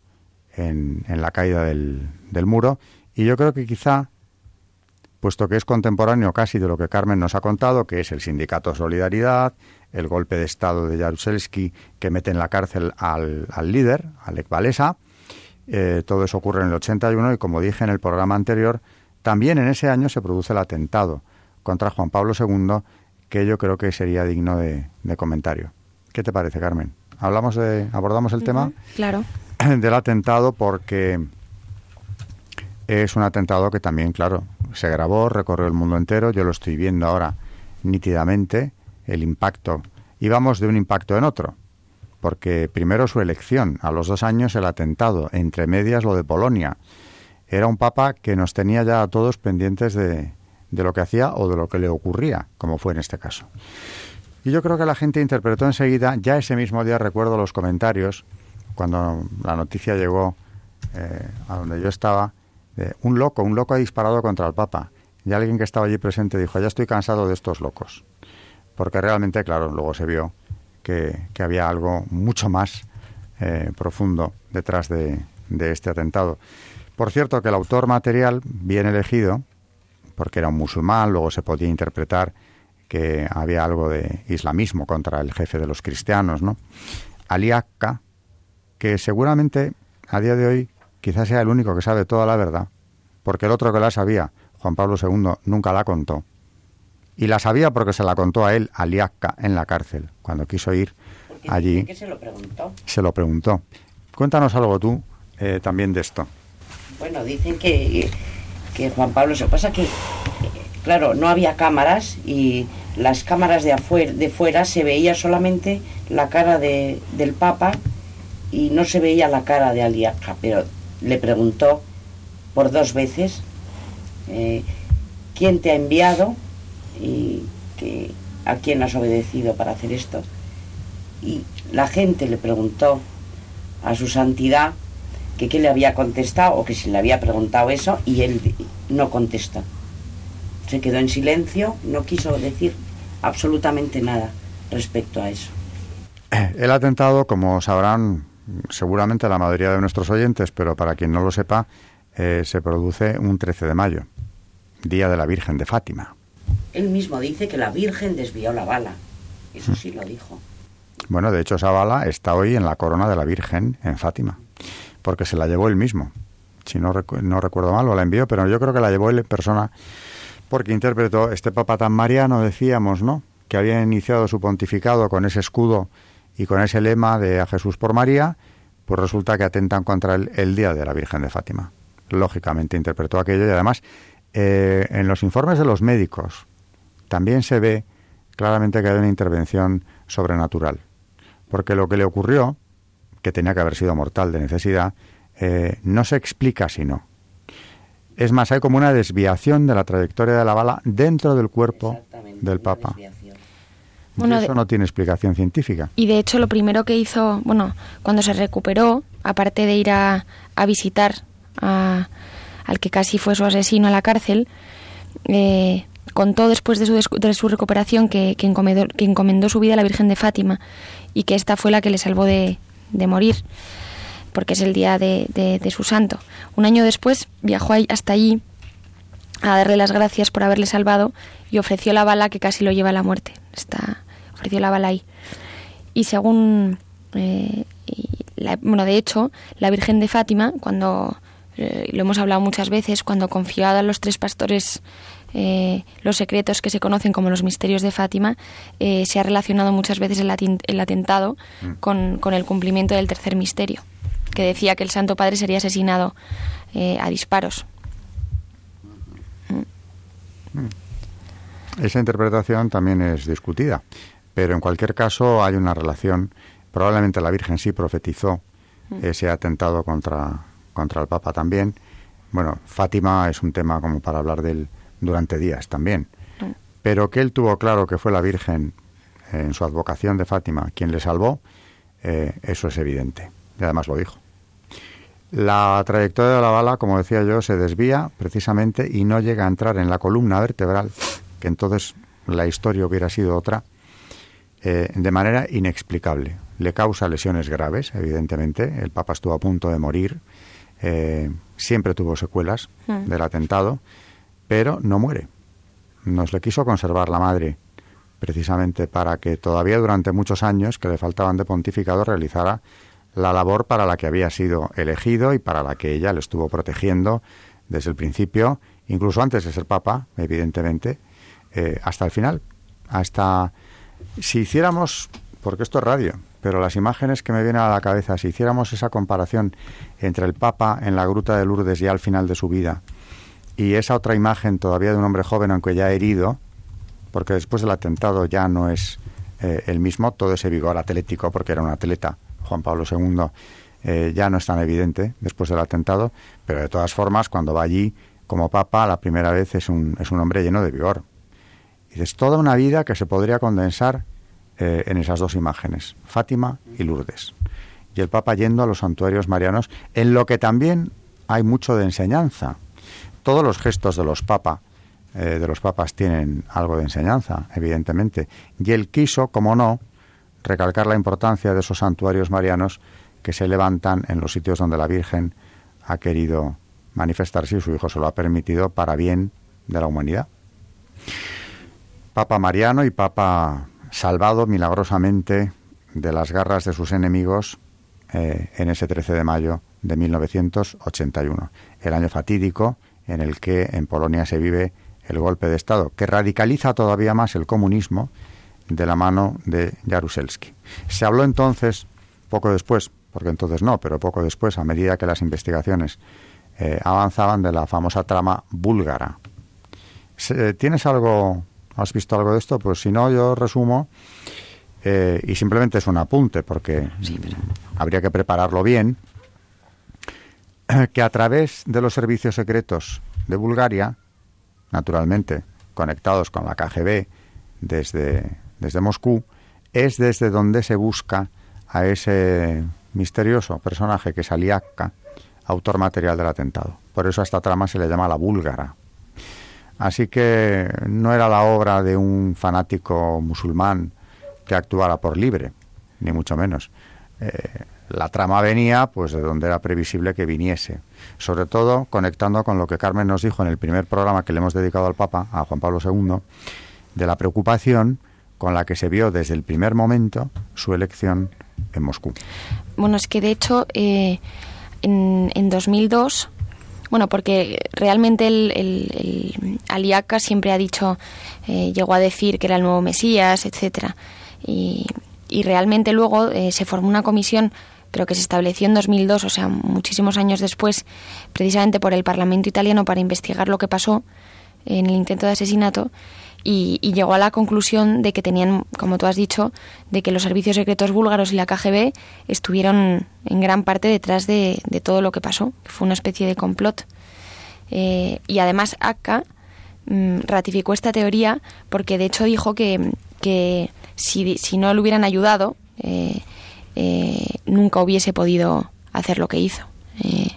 en, la caída del, del muro y yo creo que quizá puesto que es contemporáneo casi de lo que Carmen nos ha contado, que es el sindicato Solidaridad, el golpe de Estado de Jaruzelski que mete en la cárcel al, líder, Alec Valesa. Eh, todo eso ocurre en el 81 y, como dije en el programa anterior, también en ese año se produce el atentado contra Juan Pablo II, que yo creo que sería digno de, comentario. ¿Qué te parece, Carmen? Hablamos de, abordamos el tema claro. *clears throat* del atentado porque es un atentado que también, claro, se grabó, recorrió el mundo entero. Yo lo estoy viendo ahora nítidamente el impacto. Íbamos de un impacto en otro, porque primero su elección, a los dos años el atentado, entre medias lo de Polonia. Era un papa que nos tenía ya a todos pendientes de, de lo que hacía o de lo que le ocurría, como fue en este caso. Y yo creo que la gente interpretó enseguida, ya ese mismo día recuerdo los comentarios, cuando la noticia llegó eh, a donde yo estaba, de un loco, un loco ha disparado contra el Papa. Y alguien que estaba allí presente dijo, ya estoy cansado de estos locos porque realmente, claro, luego se vio que, había algo mucho más eh, profundo detrás de, este atentado. Por cierto, que el autor material, bien elegido, porque era un musulmán, luego se podía interpretar que había algo de islamismo contra el jefe de los cristianos, ¿no? Ali Akka, que seguramente a día de hoy quizás sea el único que sabe toda la verdad, porque el otro que la sabía, Juan Pablo II, nunca la contó. Y la sabía porque se la contó a él, a en la cárcel, cuando quiso ir allí. se lo preguntó. Se lo preguntó. Cuéntanos algo tú eh, también de esto. Bueno, dicen que, que Juan Pablo, se pasa que, claro, no había cámaras y las cámaras de, afuera, de fuera se veía solamente la cara de, del Papa y no se veía la cara de Aliaja, pero le preguntó por dos veces eh, quién te ha enviado y que, a quién has obedecido para hacer esto. Y la gente le preguntó a su santidad que qué le había contestado o que si le había preguntado eso y él no contestó. Se quedó en silencio, no quiso decir absolutamente nada respecto a eso. El atentado, como sabrán seguramente la mayoría de nuestros oyentes, pero para quien no lo sepa, eh, se produce un 13 de mayo, Día de la Virgen de Fátima. Él mismo dice que la Virgen desvió la bala. Eso sí lo dijo. Bueno, de hecho esa bala está hoy en la corona de la Virgen en Fátima, porque se la llevó él mismo. Si no, no recuerdo mal, o la envió, pero yo creo que la llevó él en persona, porque interpretó este Papa tan mariano, decíamos, ¿no? Que había iniciado su pontificado con ese escudo y con ese lema de a Jesús por María, pues resulta que atentan contra el, el Día de la Virgen de Fátima. Lógicamente interpretó aquello y además eh, en los informes de los médicos también se ve claramente que hay una intervención sobrenatural, porque lo que le ocurrió, que tenía que haber sido mortal de necesidad, eh, no se explica sino. Es más, hay como una desviación de la trayectoria de la bala dentro del cuerpo del Papa. Bueno, eso no tiene explicación científica. Y de hecho lo primero que hizo, bueno, cuando se recuperó, aparte de ir a, visitar al que casi fue su asesino a la cárcel, eh, contó después de su, de su recuperación que, que, encomendó, que, encomendó, su vida a la Virgen de Fátima y que esta fue la que le salvó de, de morir, porque es el día de, de, su santo. Un año después viajó hasta allí a darle las gracias por haberle salvado y ofreció la bala que casi lo lleva a la muerte. Está, ofreció la bala ahí. Y según, eh, bueno, de hecho, la Virgen de Fátima, cuando, eh, lo hemos hablado muchas veces, cuando confió a los tres pastores eh, los secretos que se conocen como los misterios de Fátima, eh, se ha relacionado muchas veces el, el atentado mm. con, con, el cumplimiento del tercer misterio, que decía que el Santo Padre sería asesinado eh, a disparos. Mm. Esa interpretación también es discutida, pero en cualquier caso hay una relación. Probablemente la Virgen sí profetizó mm. ese atentado contra, contra el Papa también. Bueno, Fátima es un tema como para hablar del, durante días también. Mm. Pero que él tuvo claro que fue la Virgen eh, en su advocación de Fátima quien le salvó, eh, eso es evidente. Y además lo dijo. La trayectoria de la bala, como decía yo, se desvía precisamente y no llega a entrar en la columna vertebral, que entonces la historia hubiera sido otra, eh, de manera inexplicable. Le causa lesiones graves, evidentemente. El Papa estuvo a punto de morir. siempre tuvo secuelas mm. del atentado pero no muere. Nos le quiso conservar la madre, precisamente para que todavía durante muchos años que le faltaban de pontificado realizara la labor para la que había sido elegido y para la que ella le estuvo protegiendo desde el principio, incluso antes de ser papa, evidentemente, eh, hasta el final. Hasta si hiciéramos, porque esto es radio, pero las imágenes que me vienen a la cabeza, si hiciéramos esa comparación entre el papa en la gruta de Lourdes ya al final de su vida y esa otra imagen todavía de un hombre joven, aunque ya herido, porque después del atentado ya no es eh, el mismo, todo ese vigor atlético, porque era un atleta, Juan Pablo II, eh, ya no es tan evidente después del atentado, pero de todas formas, cuando va allí como papa, la primera vez es un, es un hombre lleno de vigor. Y es toda una vida que se podría condensar eh, en esas dos imágenes, Fátima y Lourdes. Y el papa yendo a los santuarios marianos, en lo que también hay mucho de enseñanza, todos los gestos de los papas eh, de los papas tienen algo de enseñanza, evidentemente. Y él quiso, como no, recalcar la importancia de esos santuarios marianos que se levantan en los sitios donde la Virgen ha querido manifestarse y su Hijo se lo ha permitido para bien de la humanidad. Papa Mariano y Papa salvado milagrosamente de las garras de sus enemigos eh, en ese 13 de mayo de 1981, el año fatídico en el que en Polonia se vive el golpe de Estado, que radicaliza todavía más el comunismo de la mano de Jaruzelski. Se habló entonces, poco después, porque entonces no, pero poco después, a medida que las investigaciones eh, avanzaban, de la famosa trama búlgara. ¿Tienes algo, has visto algo de esto? Pues si no, yo resumo, eh, y simplemente es un apunte, porque habría que prepararlo bien, *clears throat* que a través de los servicios secretos de Bulgaria, naturalmente conectados con la KGB desde, desde Moscú, es desde donde se busca a ese misterioso personaje que es Aliakka, autor material del atentado. Por eso a esta trama se le llama la búlgara. Así que no era la obra de un fanático musulmán que actuara por libre, ni mucho menos. Eh, la trama venía pues de donde era previsible que viniese, sobre todo conectando con lo que Carmen nos dijo en el primer programa que le hemos dedicado al Papa, a Juan Pablo II, de la preocupación con la que se vio desde el primer momento su elección en Moscú. Bueno, es que de hecho eh, en, en 2002 bueno, porque realmente el, el, Aliaca siempre ha dicho, eh, llegó a decir que era el nuevo Mesías, etcétera. Y, y realmente luego eh, se formó una comisión pero que se estableció en 2002, o sea, muchísimos años después, precisamente por el Parlamento italiano para investigar lo que pasó en el intento de asesinato y, llegó a la conclusión de que tenían, como tú has dicho, de que los servicios secretos búlgaros y la KGB estuvieron en gran parte detrás de, todo lo que pasó, fue una especie de complot. Eh, y además ACA mm, ratificó esta teoría porque de hecho dijo que, que si, si no le hubieran ayudado, eh, eh, nunca hubiese podido hacer lo que hizo. Eh,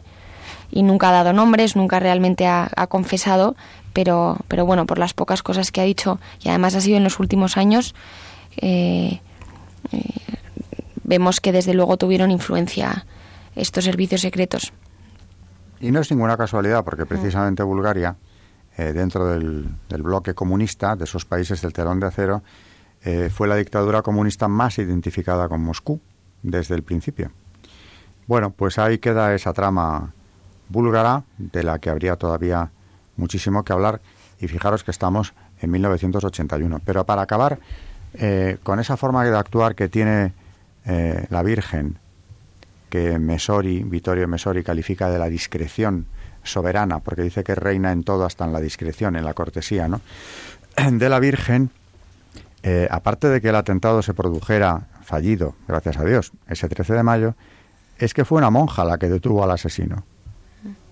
y nunca ha dado nombres, nunca realmente ha, confesado, pero, pero bueno, por las pocas cosas que ha dicho, y además ha sido en los últimos años, eh, vemos que desde luego tuvieron influencia estos servicios secretos. Y no es ninguna casualidad, porque mm. precisamente Bulgaria, dentro del, del, bloque comunista, de esos países del telón de acero, fue la dictadura comunista más identificada con Moscú desde el principio. Bueno, pues ahí queda esa trama búlgara de la que habría todavía muchísimo que hablar y fijaros que estamos en 1981. Pero para acabar eh, con esa forma de actuar que tiene eh, la Virgen, que Mesori, Vittorio Mesori califica de la discreción soberana, porque dice que reina en todo hasta en la discreción, en la cortesía, ¿no? *clears throat* De la Virgen, eh, aparte de que el atentado se produjera fallido, gracias a Dios, ese 13 de mayo, es que fue una monja la que detuvo al asesino.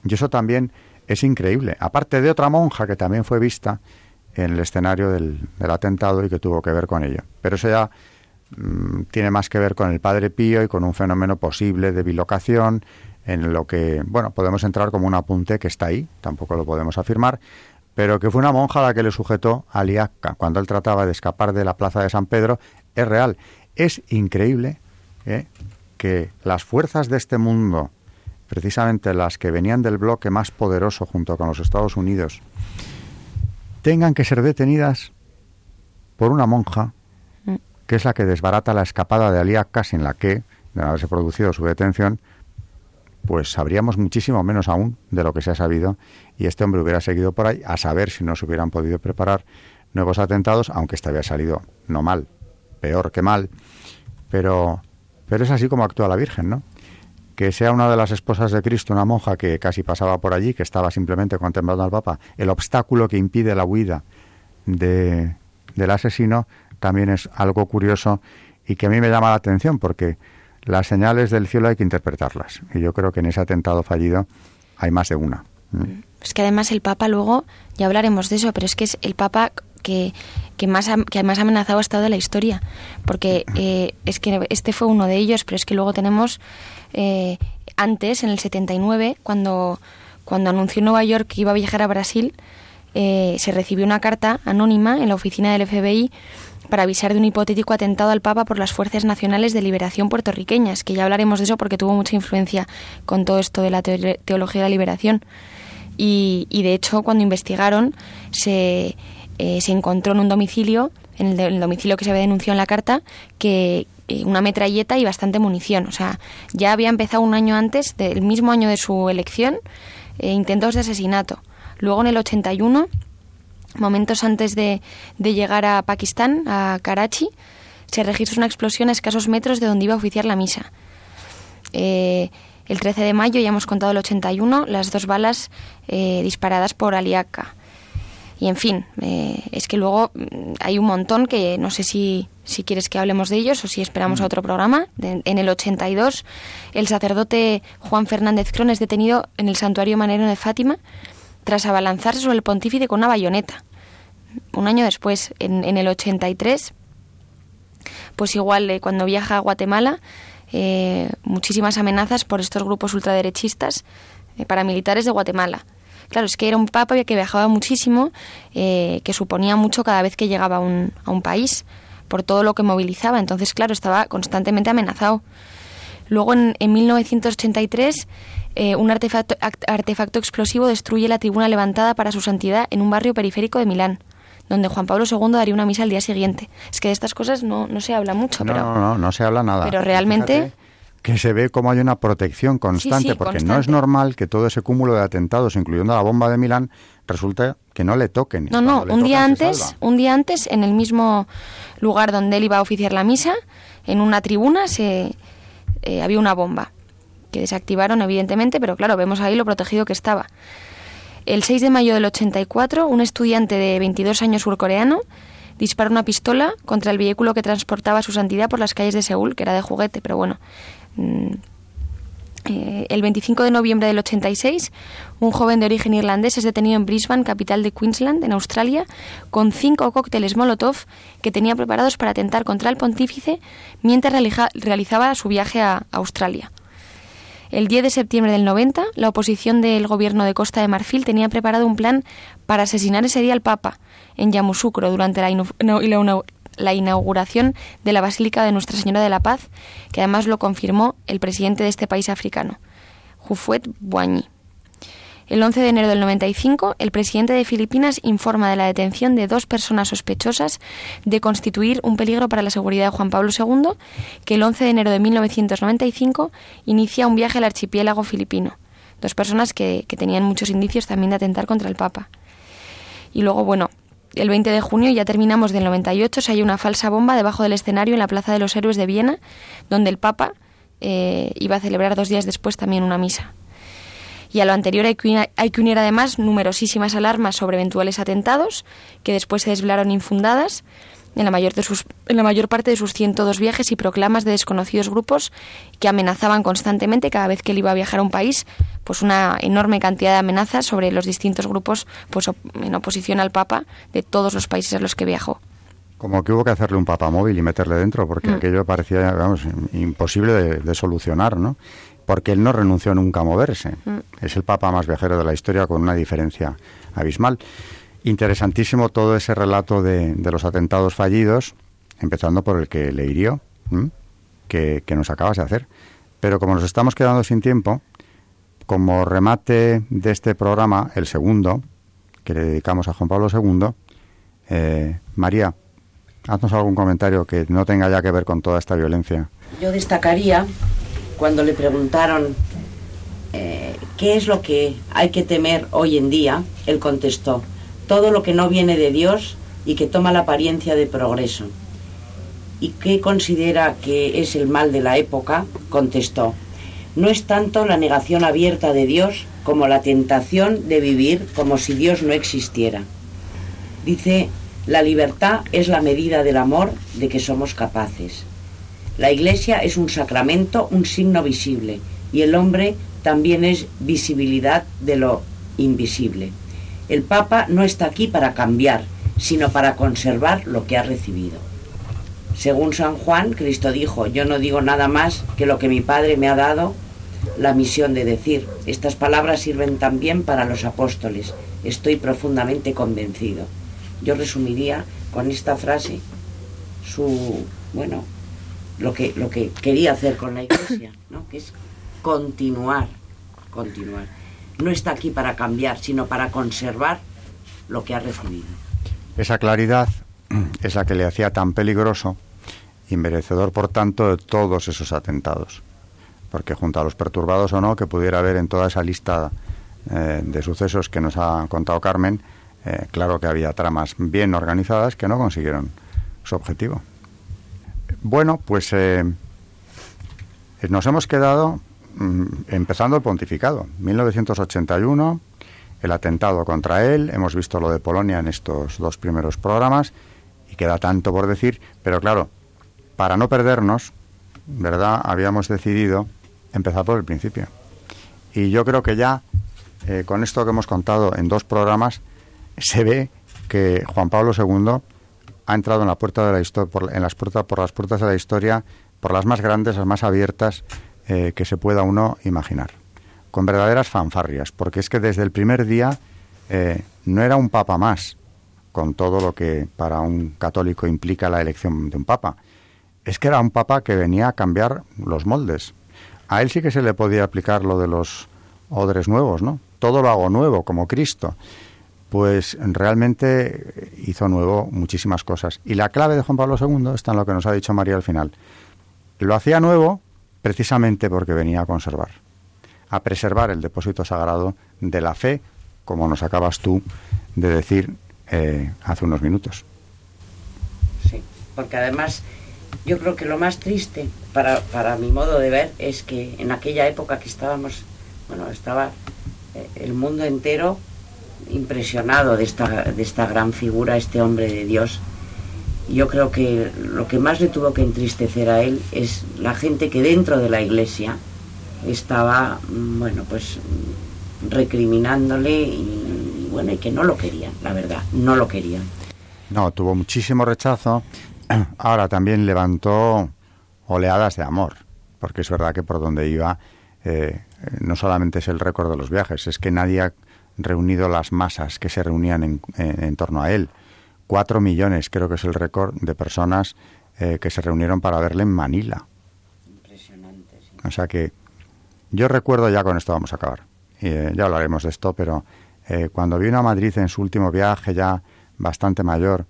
Y eso también es increíble. Aparte de otra monja que también fue vista en el escenario del, atentado y que tuvo que ver con ello. Pero eso ya mm, tiene más que ver con el Padre Pío y con un fenómeno posible de bilocación en lo que, bueno, podemos entrar como un apunte que está ahí, tampoco lo podemos afirmar, pero que fue una monja la que le sujetó a Liacca cuando él trataba de escapar de la plaza de San Pedro, es real. Es increíble ¿eh? que las fuerzas de este mundo, precisamente las que venían del bloque más poderoso junto con los Estados Unidos, tengan que ser detenidas por una monja mm. que es la que desbarata la escapada de Aliaca, sin la que, de no haberse producido su detención, pues sabríamos muchísimo menos aún de lo que se ha sabido y este hombre hubiera seguido por ahí a saber si no se hubieran podido preparar nuevos atentados, aunque este había salido no mal, peor que mal, pero, pero es así como actúa la Virgen, ¿no? Que sea una de las esposas de Cristo, una monja que casi pasaba por allí, que estaba simplemente contemplando al Papa, el obstáculo que impide la huida de, del asesino también es algo curioso y que a mí me llama la atención porque las señales del cielo hay que interpretarlas. Y yo creo que en ese atentado fallido hay más de una. Es que además el Papa luego, ya hablaremos de eso, pero es que es el Papa que, que, más, que más amenazado ha estado de la historia. Porque eh, es que este fue uno de ellos, pero es que luego tenemos eh, antes, en el 79, cuando, cuando anunció Nueva York que iba a viajar a Brasil, eh, se recibió una carta anónima en la oficina del FBI para avisar de un hipotético atentado al Papa por las Fuerzas Nacionales de Liberación puertorriqueñas, que ya hablaremos de eso porque tuvo mucha influencia con todo esto de la teología de la liberación. Y, y de hecho, cuando investigaron, se, eh, se encontró en un domicilio, en el, domicilio que se había denunciado en la carta, que eh, una metralleta y bastante munición. O sea, ya había empezado un año antes, del mismo año de su elección, eh, intentos de asesinato. Luego en el 81 momentos antes de, llegar a Pakistán, a Karachi, se registra una explosión a escasos metros de donde iba a oficiar la misa. Eh, el 13 de mayo, ya hemos contado el 81, las dos balas eh, disparadas por Aliaka. Y en fin, eh, es que luego mm, hay un montón que no sé si, si quieres que hablemos de ellos o si esperamos a mm. otro programa. en el 82, el sacerdote Juan Fernández Cron es detenido en el santuario manero de Fátima tras abalanzarse sobre el pontífice con una bayoneta. Un año después, en, en el 83, pues igual eh, cuando viaja a Guatemala, eh, muchísimas amenazas por estos grupos ultraderechistas eh, paramilitares de Guatemala. Claro, es que era un papa que viajaba muchísimo, que suponía mucho cada vez que llegaba a un, a un país, por todo lo que movilizaba. Entonces, claro, estaba constantemente amenazado. Luego, en, en 1983, un artefacto, artefacto explosivo destruye la tribuna levantada para su santidad en un barrio periférico de Milán donde Juan Pablo II daría una misa al día siguiente. Es que de estas cosas no, no se habla mucho. No, pero, no, no, no se habla nada. Pero realmente... que se ve como hay una protección constante, porque no es normal que todo ese cúmulo de atentados, incluyendo la bomba de Milán, resulte que no le toquen. No, no, un día antes, un día antes, en el mismo lugar donde él iba a oficiar la misa, en una tribuna se eh, había una bomba que desactivaron evidentemente, pero claro, vemos ahí lo protegido que estaba. El 6 de mayo del 84, un estudiante de 22 años surcoreano dispara una pistola contra el vehículo que transportaba a su santidad por las calles de Seúl, que era de juguete, pero bueno. Mm, eh, el 25 de noviembre del 86, un joven de origen irlandés es detenido en Brisbane, capital de Queensland, en Australia, con cinco cócteles Molotov que tenía preparados para atentar contra el pontífice mientras realizaba su viaje a Australia. El 10 de septiembre del 90, la oposición del gobierno de Costa de Marfil tenía preparado un plan para asesinar ese día al Papa en Yamoussoukro durante la, inauguración de la Basílica de Nuestra Señora de la Paz, que además lo confirmó el presidente de este país africano, Jufuet Boigny. El 11 de enero del 95, el presidente de Filipinas informa de la detención de dos personas sospechosas de constituir un peligro para la seguridad de Juan Pablo II, que el 11 de enero de 1995 inicia un viaje al archipiélago filipino. Dos personas que, tenían muchos indicios también de atentar contra el Papa. Y luego, bueno, el 20 de junio, ya terminamos del 98, se hay una falsa bomba debajo del escenario en la Plaza de los Héroes de Viena, donde el Papa eh, iba a celebrar dos días después también una misa. Y a lo anterior hay que, unir, además numerosísimas alarmas sobre eventuales atentados, que después se desvelaron infundadas en la, mayor de sus, en la mayor parte de sus 102 viajes y proclamas de desconocidos grupos que amenazaban constantemente cada vez que él iba a viajar a un país, pues una enorme cantidad de amenazas sobre los distintos grupos pues, en oposición al Papa de todos los países a los que viajó. Como que hubo que hacerle un papa móvil y meterle dentro, porque mm. aquello parecía, vamos, imposible de, de, solucionar, ¿no? porque él no renunció nunca a moverse. Mm. Es el papa más viajero de la historia con una diferencia abismal. Interesantísimo todo ese relato de, los atentados fallidos, empezando por el que le hirió, que, nos acabas de hacer. Pero como nos estamos quedando sin tiempo, como remate de este programa, el segundo, que le dedicamos a Juan Pablo II, eh, María, haznos algún comentario que no tenga ya que ver con toda esta violencia. Yo destacaría cuando le preguntaron eh, qué es lo que hay que temer hoy en día, él contestó, todo lo que no viene de Dios y que toma la apariencia de progreso. ¿Y qué considera que es el mal de la época? contestó, no es tanto la negación abierta de Dios como la tentación de vivir como si Dios no existiera. Dice, la libertad es la medida del amor de que somos capaces. La iglesia es un sacramento, un signo visible, y el hombre también es visibilidad de lo invisible. El Papa no está aquí para cambiar, sino para conservar lo que ha recibido. Según San Juan, Cristo dijo, yo no digo nada más que lo que mi Padre me ha dado la misión de decir. Estas palabras sirven también para los apóstoles. Estoy profundamente convencido. Yo resumiría con esta frase su, bueno, lo que, lo que quería hacer con la iglesia, ¿no? que es continuar, continuar. No está aquí para cambiar, sino para conservar lo que ha recibido. Esa claridad *clears throat* es la que le hacía tan peligroso y merecedor, por tanto, de todos esos atentados. Porque junto a los perturbados o no que pudiera haber en toda esa lista eh, de sucesos que nos ha contado Carmen, eh, claro que había tramas bien organizadas que no consiguieron su objetivo. Bueno, pues eh, nos hemos quedado empezando el pontificado. 1981, el atentado contra él, hemos visto lo de Polonia en estos dos primeros programas y queda tanto por decir, pero claro, para no perdernos, ¿verdad? Habíamos decidido empezar por el principio. Y yo creo que ya eh, con esto que hemos contado en dos programas se ve que Juan Pablo II ha entrado en la puerta de la por, en las puertas, por las puertas de la historia, por las más grandes, las más abiertas eh, que se pueda uno imaginar, con verdaderas fanfarrias, porque es que desde el primer día eh, no era un papa más, con todo lo que para un católico implica la elección de un papa. Es que era un papa que venía a cambiar los moldes. A él sí que se le podía aplicar lo de los odres nuevos, ¿no? Todo lo hago nuevo, como Cristo. Pues realmente hizo nuevo muchísimas cosas. Y la clave de Juan Pablo II está en lo que nos ha dicho María al final. Lo hacía nuevo precisamente porque venía a conservar, a preservar el depósito sagrado de la fe, como nos acabas tú de decir eh, hace unos minutos. Sí, porque además yo creo que lo más triste para, para mi modo de ver es que en aquella época que estábamos, bueno, estaba eh, el mundo entero impresionado de esta, de esta gran figura, este hombre de Dios. Yo creo que lo que más le tuvo que entristecer a él es la gente que dentro de la iglesia estaba, mm, bueno, pues recriminándole y, bueno, y que no lo querían, la verdad, no lo querían. No, tuvo muchísimo rechazo. *clears throat* Ahora también levantó oleadas de amor, porque es verdad que por donde iba eh, no solamente es el récord de los viajes, es que nadie ha reunido las masas que se reunían en, en, torno a él. Cuatro millones creo que es el récord de personas eh, que se reunieron para verle en Manila. Impresionante, sí. O sea que yo recuerdo, ya con esto vamos a acabar, eh, ya hablaremos de esto, pero eh, cuando vino a Madrid en su último viaje ya bastante mayor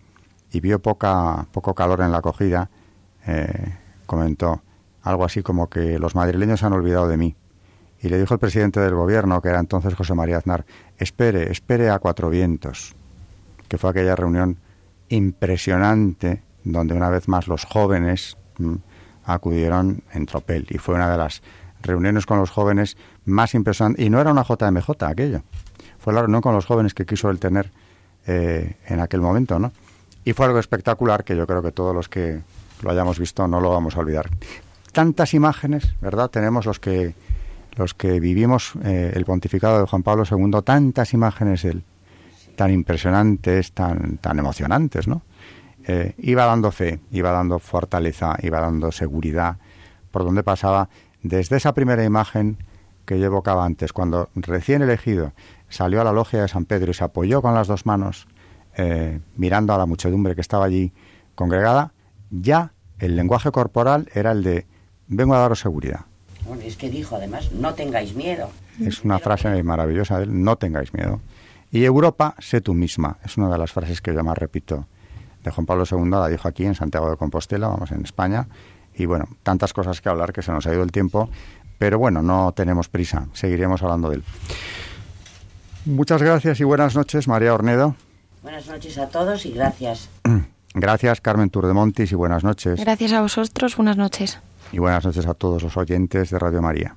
y vio poca, poco calor en la acogida, eh, comentó algo así como que los madrileños han olvidado de mí. Y le dijo el presidente del gobierno, que era entonces José María Aznar, espere, espere a Cuatro Vientos, que fue aquella reunión impresionante donde una vez más los jóvenes mm, acudieron en tropel y fue una de las reuniones con los jóvenes más impresionantes. Y no era una JMJ aquello, fue la reunión con los jóvenes que quiso él tener eh, en aquel momento, ¿no? Y fue algo espectacular que yo creo que todos los que lo hayamos visto no lo vamos a olvidar. Tantas imágenes, ¿verdad? Tenemos los que los que vivimos eh, el pontificado de Juan Pablo II, tantas imágenes de él, tan impresionantes, tan, tan emocionantes, ¿no? Eh, iba dando fe, iba dando fortaleza, iba dando seguridad por donde pasaba, desde esa primera imagen que yo evocaba antes, cuando recién elegido salió a la logia de San Pedro y se apoyó con las dos manos eh, mirando a la muchedumbre que estaba allí congregada, ya el lenguaje corporal era el de vengo a daros seguridad. Bueno, es que dijo además, no tengáis miedo. Es una frase maravillosa de él, no tengáis miedo. Y Europa, sé tú misma, es una de las frases que yo más repito de Juan Pablo II, la dijo aquí en Santiago de Compostela, vamos en España, y bueno, tantas cosas que hablar que se nos ha ido el tiempo, pero bueno, no tenemos prisa, seguiremos hablando de él. Muchas gracias y buenas noches, María Ornedo. Buenas noches a todos y gracias. *clears throat* Gracias, Carmen Turdemontis, y buenas noches. Gracias a vosotros, buenas noches. Y buenas noches a todos los oyentes de Radio María.